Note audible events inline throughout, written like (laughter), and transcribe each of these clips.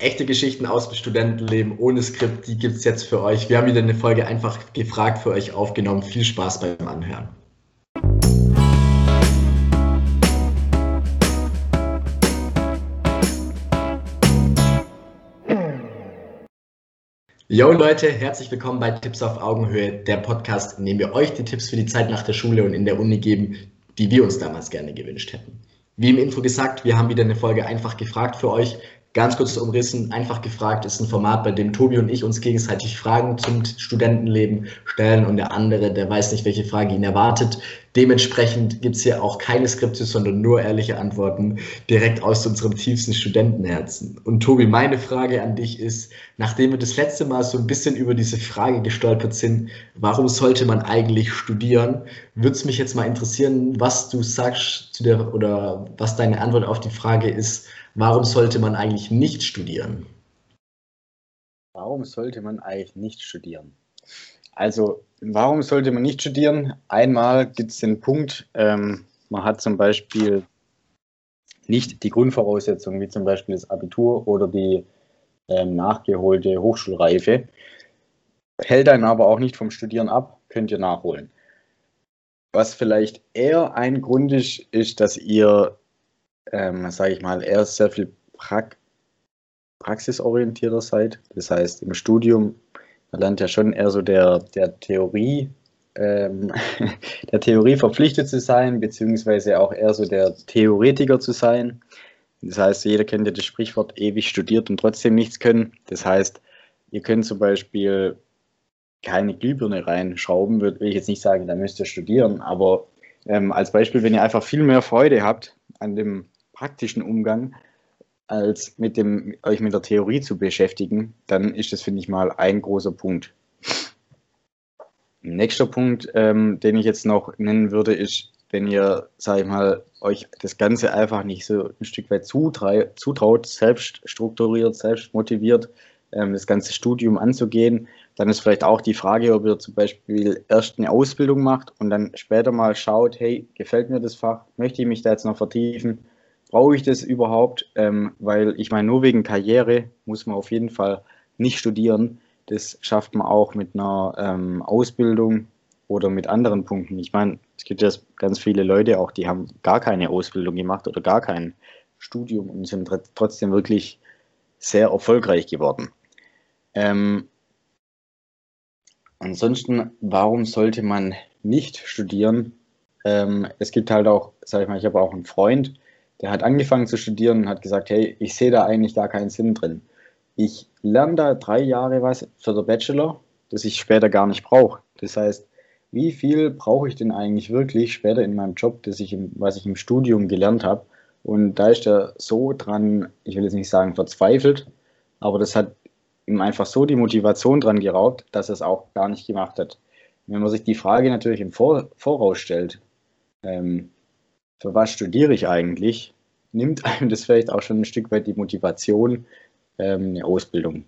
echte Geschichten aus dem Studentenleben ohne Skript, die gibt es jetzt für euch. Wir haben wieder eine Folge einfach gefragt für euch aufgenommen. Viel Spaß beim Anhören. Yo Leute, herzlich willkommen bei Tipps auf Augenhöhe, der Podcast, in dem wir euch die Tipps für die Zeit nach der Schule und in der Uni geben, die wir uns damals gerne gewünscht hätten. Wie im Intro gesagt, wir haben wieder eine Folge einfach gefragt für euch. Ganz kurz umrissen, einfach gefragt ist ein Format, bei dem Tobi und ich uns gegenseitig Fragen zum Studentenleben stellen und der andere, der weiß nicht, welche Frage ihn erwartet. Dementsprechend gibt es hier auch keine Skripte, sondern nur ehrliche Antworten direkt aus unserem tiefsten Studentenherzen. Und Tobi, meine Frage an dich ist, nachdem wir das letzte Mal so ein bisschen über diese Frage gestolpert sind, warum sollte man eigentlich studieren, würde es mich jetzt mal interessieren, was du sagst zu der oder was deine Antwort auf die Frage ist, Warum sollte man eigentlich nicht studieren? Warum sollte man eigentlich nicht studieren? Also, warum sollte man nicht studieren? Einmal gibt es den Punkt, ähm, man hat zum Beispiel nicht die Grundvoraussetzungen, wie zum Beispiel das Abitur oder die ähm, nachgeholte Hochschulreife, hält einen aber auch nicht vom Studieren ab, könnt ihr nachholen. Was vielleicht eher ein Grund ist, ist, dass ihr ähm, sage ich mal, eher sehr viel pra praxisorientierter seid. Das heißt, im Studium, man lernt ja schon eher so der, der Theorie, ähm, (laughs) der Theorie verpflichtet zu sein, beziehungsweise auch eher so der Theoretiker zu sein. Das heißt, jeder kennt ja das Sprichwort ewig studiert und trotzdem nichts können. Das heißt, ihr könnt zum Beispiel keine Glühbirne reinschrauben, würde ich jetzt nicht sagen, da müsst ihr studieren, aber ähm, als Beispiel, wenn ihr einfach viel mehr Freude habt an dem praktischen Umgang, als mit dem, euch mit der Theorie zu beschäftigen, dann ist das, finde ich mal, ein großer Punkt. Nächster Punkt, ähm, den ich jetzt noch nennen würde, ist, wenn ihr, sage ich mal, euch das Ganze einfach nicht so ein Stück weit zutraut, selbst strukturiert, selbst motiviert, ähm, das ganze Studium anzugehen, dann ist vielleicht auch die Frage, ob ihr zum Beispiel erst eine Ausbildung macht und dann später mal schaut, hey, gefällt mir das Fach, möchte ich mich da jetzt noch vertiefen brauche ich das überhaupt? Ähm, weil ich meine, nur wegen Karriere muss man auf jeden Fall nicht studieren. Das schafft man auch mit einer ähm, Ausbildung oder mit anderen Punkten. Ich meine, es gibt ja ganz viele Leute auch, die haben gar keine Ausbildung gemacht oder gar kein Studium und sind trotzdem wirklich sehr erfolgreich geworden. Ähm, ansonsten, warum sollte man nicht studieren? Ähm, es gibt halt auch, sag ich mal, ich habe auch einen Freund, der hat angefangen zu studieren und hat gesagt, hey, ich sehe da eigentlich gar keinen Sinn drin. Ich lerne da drei Jahre was für den Bachelor, das ich später gar nicht brauche. Das heißt, wie viel brauche ich denn eigentlich wirklich später in meinem Job, das ich im, was ich im Studium gelernt habe? Und da ist er so dran, ich will jetzt nicht sagen verzweifelt, aber das hat ihm einfach so die Motivation dran geraubt, dass er es auch gar nicht gemacht hat. Wenn man sich die Frage natürlich im Vor Voraus stellt, ähm, für was studiere ich eigentlich, nimmt (laughs) einem das vielleicht auch schon ein Stück weit die Motivation, ähm, eine Ausbildung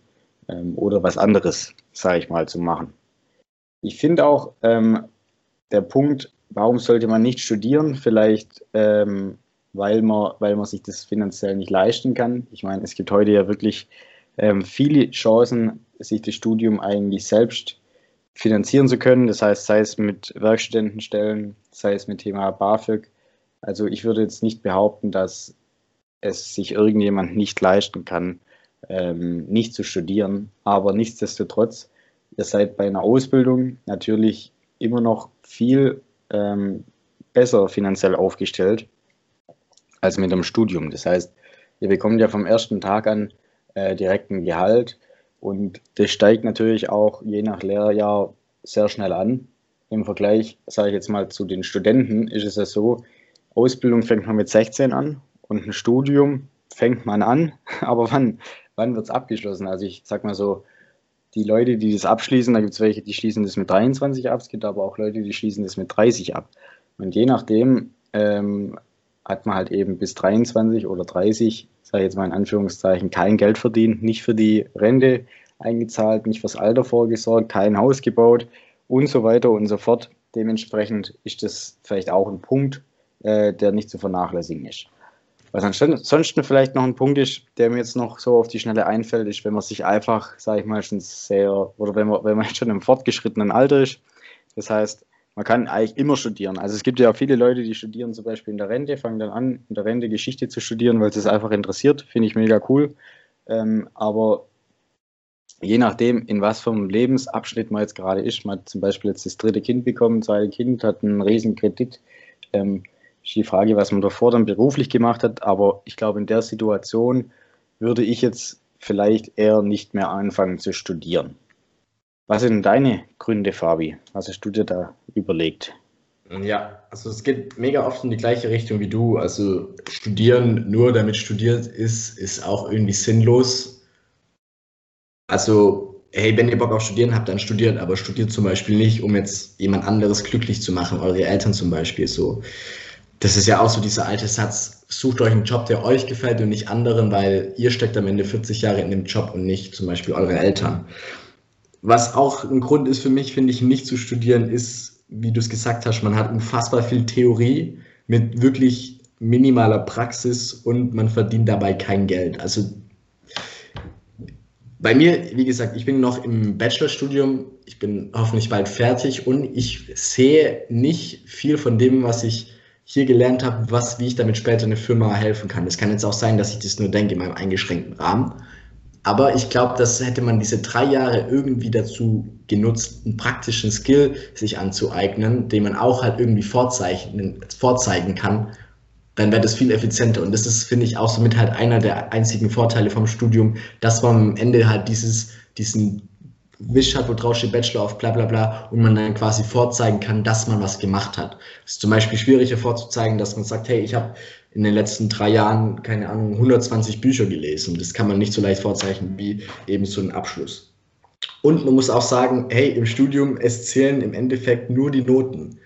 ähm, oder was anderes, sage ich mal, zu machen. Ich finde auch ähm, der Punkt, warum sollte man nicht studieren, vielleicht ähm, weil, man, weil man sich das finanziell nicht leisten kann. Ich meine, es gibt heute ja wirklich ähm, viele Chancen, sich das Studium eigentlich selbst finanzieren zu können. Das heißt, sei es mit Werkstudentenstellen, sei es mit Thema BAföG, also ich würde jetzt nicht behaupten, dass es sich irgendjemand nicht leisten kann, ähm, nicht zu studieren. Aber nichtsdestotrotz, ihr seid bei einer Ausbildung natürlich immer noch viel ähm, besser finanziell aufgestellt als mit einem Studium. Das heißt, ihr bekommt ja vom ersten Tag an äh, direkt Gehalt und das steigt natürlich auch je nach Lehrjahr sehr schnell an. Im Vergleich, sage ich jetzt mal, zu den Studenten ist es ja so, Ausbildung fängt man mit 16 an und ein Studium fängt man an, (laughs) aber wann, wann wird es abgeschlossen? Also ich sag mal so, die Leute, die das abschließen, da gibt es welche, die schließen das mit 23 ab, es gibt aber auch Leute, die schließen das mit 30 ab. Und je nachdem ähm, hat man halt eben bis 23 oder 30, sage ich jetzt mal in Anführungszeichen, kein Geld verdient, nicht für die Rente eingezahlt, nicht fürs Alter vorgesorgt, kein Haus gebaut und so weiter und so fort. Dementsprechend ist das vielleicht auch ein Punkt, äh, der nicht zu vernachlässigen ist. Was ansonsten vielleicht noch ein Punkt ist, der mir jetzt noch so auf die Schnelle einfällt, ist, wenn man sich einfach, sage ich mal, schon sehr, oder wenn man, wenn man (laughs) schon im fortgeschrittenen Alter ist, das heißt, man kann eigentlich immer studieren. Also es gibt ja viele Leute, die studieren zum Beispiel in der Rente, fangen dann an, in der Rente Geschichte zu studieren, weil es es einfach interessiert. Finde ich mega cool. Ähm, aber je nachdem, in was für einem Lebensabschnitt man jetzt gerade ist, man hat zum Beispiel jetzt das dritte Kind bekommen, zweite Kind hat einen riesen Kredit, ähm, ist die Frage, was man davor dann beruflich gemacht hat. Aber ich glaube, in der Situation würde ich jetzt vielleicht eher nicht mehr anfangen zu studieren. Was sind deine Gründe, Fabi? Was hast du dir da überlegt? Ja, also es geht mega oft in die gleiche Richtung wie du. Also studieren nur damit studiert ist, ist auch irgendwie sinnlos. Also, hey, wenn ihr Bock auf Studieren habt, dann studiert, aber studiert zum Beispiel nicht, um jetzt jemand anderes glücklich zu machen, eure Eltern zum Beispiel. So, das ist ja auch so dieser alte Satz, sucht euch einen Job, der euch gefällt und nicht anderen, weil ihr steckt am Ende 40 Jahre in dem Job und nicht zum Beispiel eure Eltern. Was auch ein Grund ist für mich, finde ich, nicht zu studieren, ist, wie du es gesagt hast, man hat unfassbar viel Theorie mit wirklich minimaler Praxis und man verdient dabei kein Geld. Also bei mir, wie gesagt, ich bin noch im Bachelorstudium, ich bin hoffentlich bald fertig und ich sehe nicht viel von dem, was ich hier gelernt habe, was, wie ich damit später eine Firma helfen kann. Es kann jetzt auch sein, dass ich das nur denke in meinem eingeschränkten Rahmen. Aber ich glaube, das hätte man diese drei Jahre irgendwie dazu genutzt, einen praktischen Skill sich anzueignen, den man auch halt irgendwie vorzeichnen, vorzeigen kann, dann wäre das viel effizienter. Und das ist, finde ich, auch somit halt einer der einzigen Vorteile vom Studium, dass man am Ende halt dieses, diesen Wisch hat, wo drauf steht Bachelor of bla bla bla und man dann quasi vorzeigen kann, dass man was gemacht hat. Es ist zum Beispiel schwieriger vorzuzeigen, dass man sagt, hey, ich habe in den letzten drei Jahren, keine Ahnung, 120 Bücher gelesen. Das kann man nicht so leicht vorzeichnen wie eben so ein Abschluss. Und man muss auch sagen, hey, im Studium, es zählen im Endeffekt nur die Noten.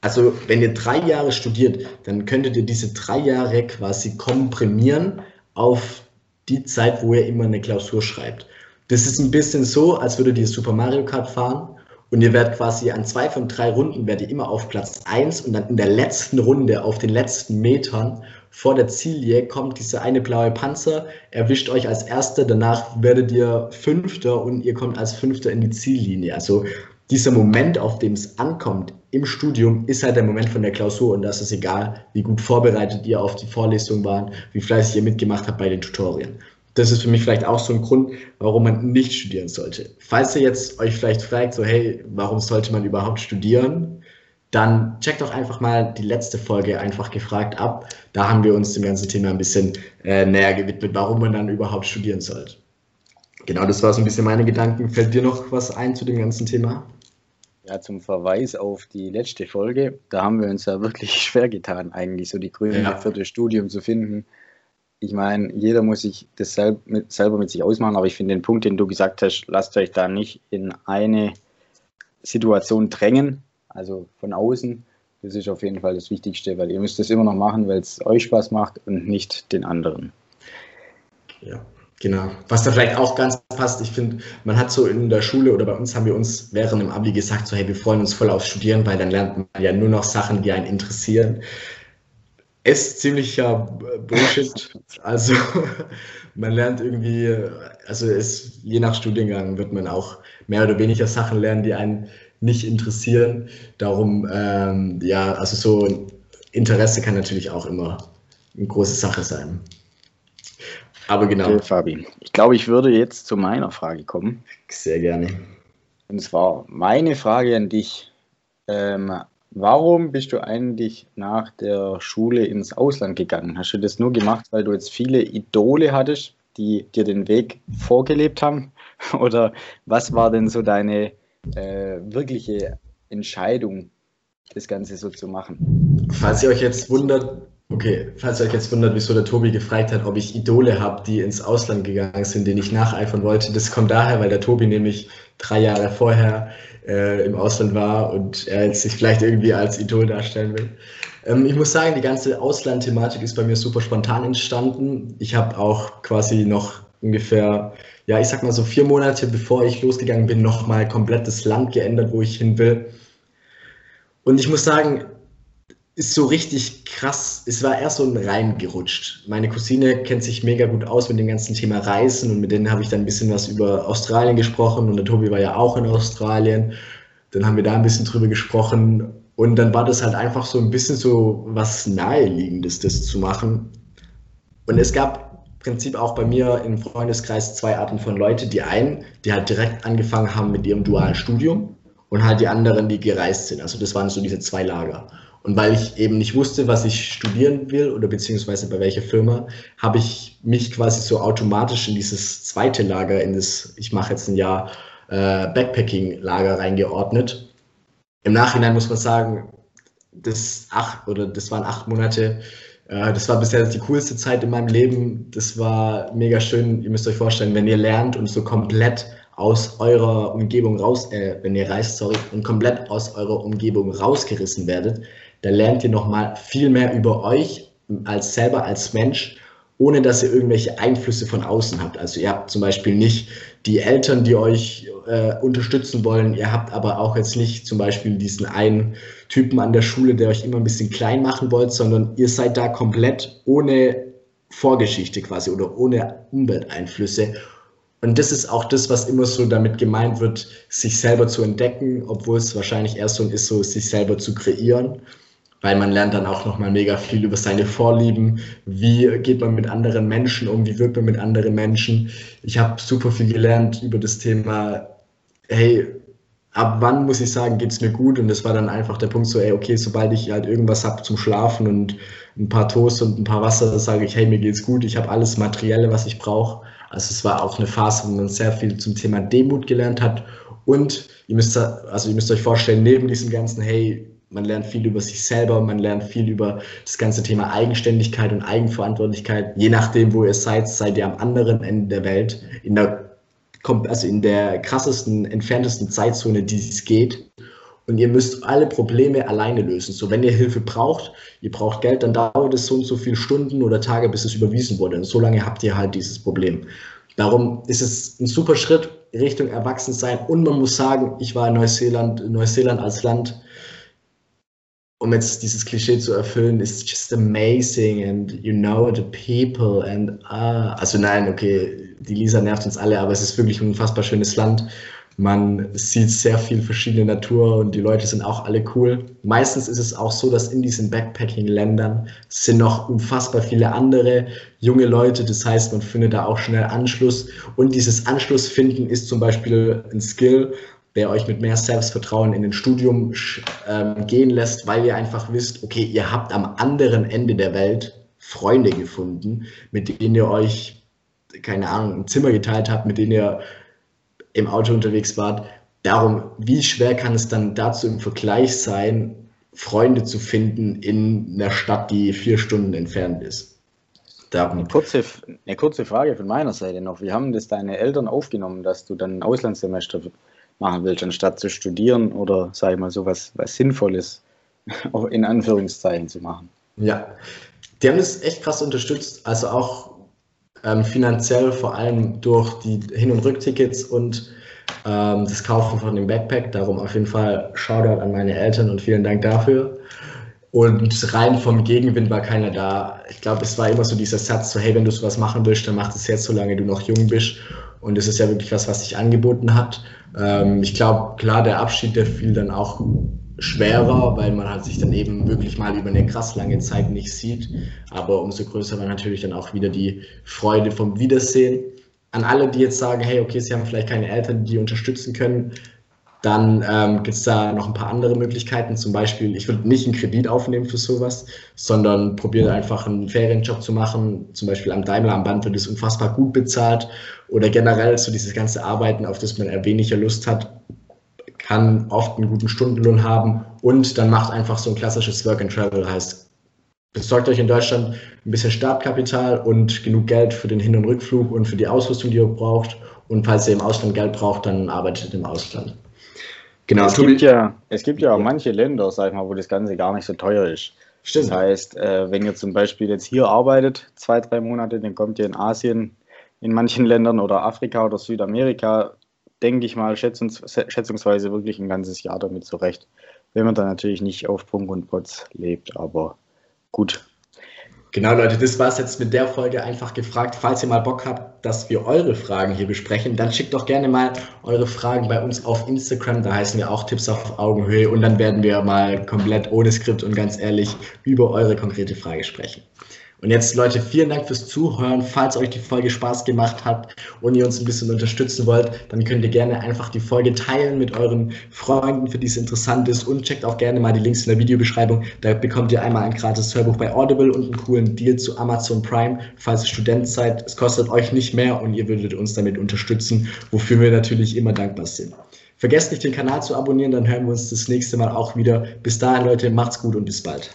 Also wenn ihr drei Jahre studiert, dann könntet ihr diese drei Jahre quasi komprimieren auf die Zeit, wo ihr immer eine Klausur schreibt. Das ist ein bisschen so, als würdet ihr Super Mario Kart fahren und ihr werdet quasi an zwei von drei Runden werdet ihr immer auf Platz 1 und dann in der letzten Runde auf den letzten Metern vor der Ziellinie kommt dieser eine blaue Panzer, erwischt euch als Erster, danach werdet ihr Fünfter und ihr kommt als Fünfter in die Ziellinie. Also dieser Moment, auf dem es ankommt im Studium, ist halt der Moment von der Klausur und das ist egal, wie gut vorbereitet ihr auf die Vorlesung waren, wie fleißig ihr mitgemacht habt bei den Tutorien das ist für mich vielleicht auch so ein Grund, warum man nicht studieren sollte. Falls ihr jetzt euch vielleicht fragt, so hey, warum sollte man überhaupt studieren, dann checkt doch einfach mal die letzte Folge einfach gefragt ab. Da haben wir uns dem ganzen Thema ein bisschen äh, näher gewidmet, warum man dann überhaupt studieren sollte. Genau, das war so ein bisschen meine Gedanken. Fällt dir noch was ein zu dem ganzen Thema? Ja, zum Verweis auf die letzte Folge, da haben wir uns ja wirklich (laughs) schwer getan, eigentlich so die Gründe ja. für das Studium zu finden ich meine, jeder muss sich das selber mit, selber mit sich ausmachen, aber ich finde den Punkt, den du gesagt hast, lasst euch da nicht in eine Situation drängen, also von außen. Das ist auf jeden Fall das Wichtigste, weil ihr müsst es immer noch machen, weil es euch Spaß macht und nicht den anderen. Ja, genau. Was da vielleicht auch ganz passt, ich finde, man hat so in der Schule oder bei uns haben wir uns während dem Abi gesagt, so hey, wir freuen uns voll aufs Studieren, weil dann lernt man ja nur noch Sachen, die einen interessieren ist ziemlicher Bullshit. Also (laughs) man lernt irgendwie, also es, je nach Studiengang wird man auch mehr oder weniger Sachen lernen, die einen nicht interessieren. Darum, ähm, ja, also so Interesse kann natürlich auch immer eine große Sache sein. Aber genau. Okay, Fabi, ich glaube, ich würde jetzt zu meiner Frage kommen. Sehr gerne. Und zwar meine Frage an dich. Ähm, Warum bist du eigentlich nach der Schule ins Ausland gegangen? Hast du das nur gemacht, weil du jetzt viele Idole hattest, die dir den Weg vorgelebt haben? (laughs) Oder was war denn so deine äh, wirkliche Entscheidung, das Ganze so zu machen? Falls ihr euch jetzt wundert, okay, falls ihr euch jetzt wundert, wieso der Tobi gefragt hat, ob ich Idole habe, die ins Ausland gegangen sind, denen ich nacheifern wollte, das kommt daher, weil der Tobi nämlich drei Jahre vorher äh, im Ausland war und er jetzt sich vielleicht irgendwie als Idol darstellen will. Ähm, ich muss sagen, die ganze Ausland-Thematik ist bei mir super spontan entstanden. Ich habe auch quasi noch ungefähr, ja, ich sag mal so vier Monate bevor ich losgegangen bin, nochmal komplett das Land geändert, wo ich hin will. Und ich muss sagen, ist so richtig krass. Es war erst so ein reingerutscht. Meine Cousine kennt sich mega gut aus mit dem ganzen Thema Reisen und mit denen habe ich dann ein bisschen was über Australien gesprochen und der Tobi war ja auch in Australien. Dann haben wir da ein bisschen drüber gesprochen und dann war das halt einfach so ein bisschen so was Naheliegendes, das zu machen. Und es gab im Prinzip auch bei mir im Freundeskreis zwei Arten von Leute. Die einen, die halt direkt angefangen haben mit ihrem dualen Studium und halt die anderen, die gereist sind. Also das waren so diese zwei Lager. Und weil ich eben nicht wusste, was ich studieren will oder beziehungsweise bei welcher Firma, habe ich mich quasi so automatisch in dieses zweite Lager, in das, ich mache jetzt ein Jahr äh, Backpacking-Lager reingeordnet. Im Nachhinein muss man sagen, das acht oder das waren acht Monate. Äh, das war bisher die coolste Zeit in meinem Leben. Das war mega schön. Ihr müsst euch vorstellen, wenn ihr lernt und so komplett aus eurer Umgebung raus, äh, wenn ihr reist, sorry, und komplett aus eurer Umgebung rausgerissen werdet, da lernt ihr nochmal viel mehr über euch als selber als Mensch, ohne dass ihr irgendwelche Einflüsse von außen habt. Also ihr habt zum Beispiel nicht die Eltern, die euch äh, unterstützen wollen. Ihr habt aber auch jetzt nicht zum Beispiel diesen einen Typen an der Schule, der euch immer ein bisschen klein machen wollt, sondern ihr seid da komplett ohne Vorgeschichte quasi oder ohne Umwelteinflüsse. Und das ist auch das, was immer so damit gemeint wird, sich selber zu entdecken, obwohl es wahrscheinlich erst so ist, so sich selber zu kreieren weil man lernt dann auch nochmal mega viel über seine Vorlieben, wie geht man mit anderen Menschen um, wie wirkt man mit anderen Menschen. Ich habe super viel gelernt über das Thema, hey, ab wann muss ich sagen, geht es mir gut? Und das war dann einfach der Punkt so, ey, okay, sobald ich halt irgendwas habe zum Schlafen und ein paar Toast und ein paar Wasser, sage ich, hey, mir geht's gut, ich habe alles Materielle, was ich brauche. Also es war auch eine Phase, wo man sehr viel zum Thema Demut gelernt hat. Und ihr müsst, also ihr müsst euch vorstellen, neben diesem ganzen, hey, man lernt viel über sich selber, man lernt viel über das ganze Thema Eigenständigkeit und Eigenverantwortlichkeit. Je nachdem, wo ihr seid, seid ihr am anderen Ende der Welt, in der, also in der krassesten, entferntesten Zeitzone, die es geht. Und ihr müsst alle Probleme alleine lösen. So, wenn ihr Hilfe braucht, ihr braucht Geld, dann dauert es so und so viele Stunden oder Tage, bis es überwiesen wurde. Und so lange habt ihr halt dieses Problem. Darum ist es ein super Schritt Richtung Erwachsensein. Und man muss sagen, ich war in Neuseeland, Neuseeland als Land um jetzt dieses Klischee zu erfüllen, ist just amazing and you know the people and ah, also nein, okay, die Lisa nervt uns alle, aber es ist wirklich ein unfassbar schönes Land. Man sieht sehr viel verschiedene Natur und die Leute sind auch alle cool. Meistens ist es auch so, dass in diesen Backpacking-Ländern sind noch unfassbar viele andere junge Leute. Das heißt, man findet da auch schnell Anschluss. Und dieses Anschlussfinden ist zum Beispiel ein Skill, der euch mit mehr Selbstvertrauen in den Studium ähm, gehen lässt, weil ihr einfach wisst, okay, ihr habt am anderen Ende der Welt Freunde gefunden, mit denen ihr euch, keine Ahnung, ein Zimmer geteilt habt, mit denen ihr im Auto unterwegs wart. Darum, wie schwer kann es dann dazu im Vergleich sein, Freunde zu finden in einer Stadt, die vier Stunden entfernt ist? Darum. Eine, kurze, eine kurze Frage von meiner Seite noch. Wie haben das deine Eltern aufgenommen, dass du dann ein Auslandssemester machen willst, anstatt zu studieren oder, sage ich mal, so was, was Sinnvolles (laughs) in Anführungszeichen zu machen. Ja, die haben das echt krass unterstützt, also auch ähm, finanziell, vor allem durch die Hin- und Rücktickets und ähm, das Kaufen von dem Backpack. Darum auf jeden Fall Shoutout an meine Eltern und vielen Dank dafür. Und rein vom Gegenwind war keiner da. Ich glaube, es war immer so dieser Satz, so hey, wenn du sowas machen willst, dann mach das jetzt, solange du noch jung bist. Und es ist ja wirklich was, was sich angeboten hat. Ähm, ich glaube, klar, der Abschied, der fiel dann auch schwerer, weil man halt sich dann eben wirklich mal über eine krass lange Zeit nicht sieht. Aber umso größer war natürlich dann auch wieder die Freude vom Wiedersehen. An alle, die jetzt sagen, hey, okay, sie haben vielleicht keine Eltern, die unterstützen können, dann ähm, gibt es da noch ein paar andere Möglichkeiten. Zum Beispiel, ich würde nicht einen Kredit aufnehmen für sowas, sondern probiere einfach einen Ferienjob zu machen. Zum Beispiel am Daimler am Band wird es unfassbar gut bezahlt. Oder generell so dieses ganze Arbeiten, auf das man eher weniger Lust hat, kann oft einen guten Stundenlohn haben. Und dann macht einfach so ein klassisches Work and Travel, heißt, besorgt euch in Deutschland ein bisschen Startkapital und genug Geld für den Hin- und Rückflug und für die Ausrüstung, die ihr braucht. Und falls ihr im Ausland Geld braucht, dann arbeitet im Ausland. Genau, es gibt, ja, es gibt ja auch manche Länder, sag ich mal, wo das Ganze gar nicht so teuer ist. Stimmt. Das heißt, äh, wenn ihr zum Beispiel jetzt hier arbeitet, zwei, drei Monate, dann kommt ihr in Asien, in manchen Ländern oder Afrika oder Südamerika, denke ich mal, schätzungs schätzungsweise wirklich ein ganzes Jahr damit zurecht. wenn man dann natürlich nicht auf Prunk und Potz lebt, aber gut. Genau, Leute, das war es jetzt mit der Folge einfach gefragt. Falls ihr mal Bock habt, dass wir eure Fragen hier besprechen, dann schickt doch gerne mal eure Fragen bei uns auf Instagram. Da heißen wir auch Tipps auf Augenhöhe und dann werden wir mal komplett ohne Skript und ganz ehrlich über eure konkrete Frage sprechen. Und jetzt, Leute, vielen Dank fürs Zuhören. Falls euch die Folge Spaß gemacht hat und ihr uns ein bisschen unterstützen wollt, dann könnt ihr gerne einfach die Folge teilen mit euren Freunden, für die es interessant ist. Und checkt auch gerne mal die Links in der Videobeschreibung. Da bekommt ihr einmal ein gratis Hörbuch bei Audible und einen coolen Deal zu Amazon Prime, falls ihr Student seid. Es kostet euch nicht mehr und ihr würdet uns damit unterstützen, wofür wir natürlich immer dankbar sind. Vergesst nicht, den Kanal zu abonnieren, dann hören wir uns das nächste Mal auch wieder. Bis dahin, Leute, macht's gut und bis bald.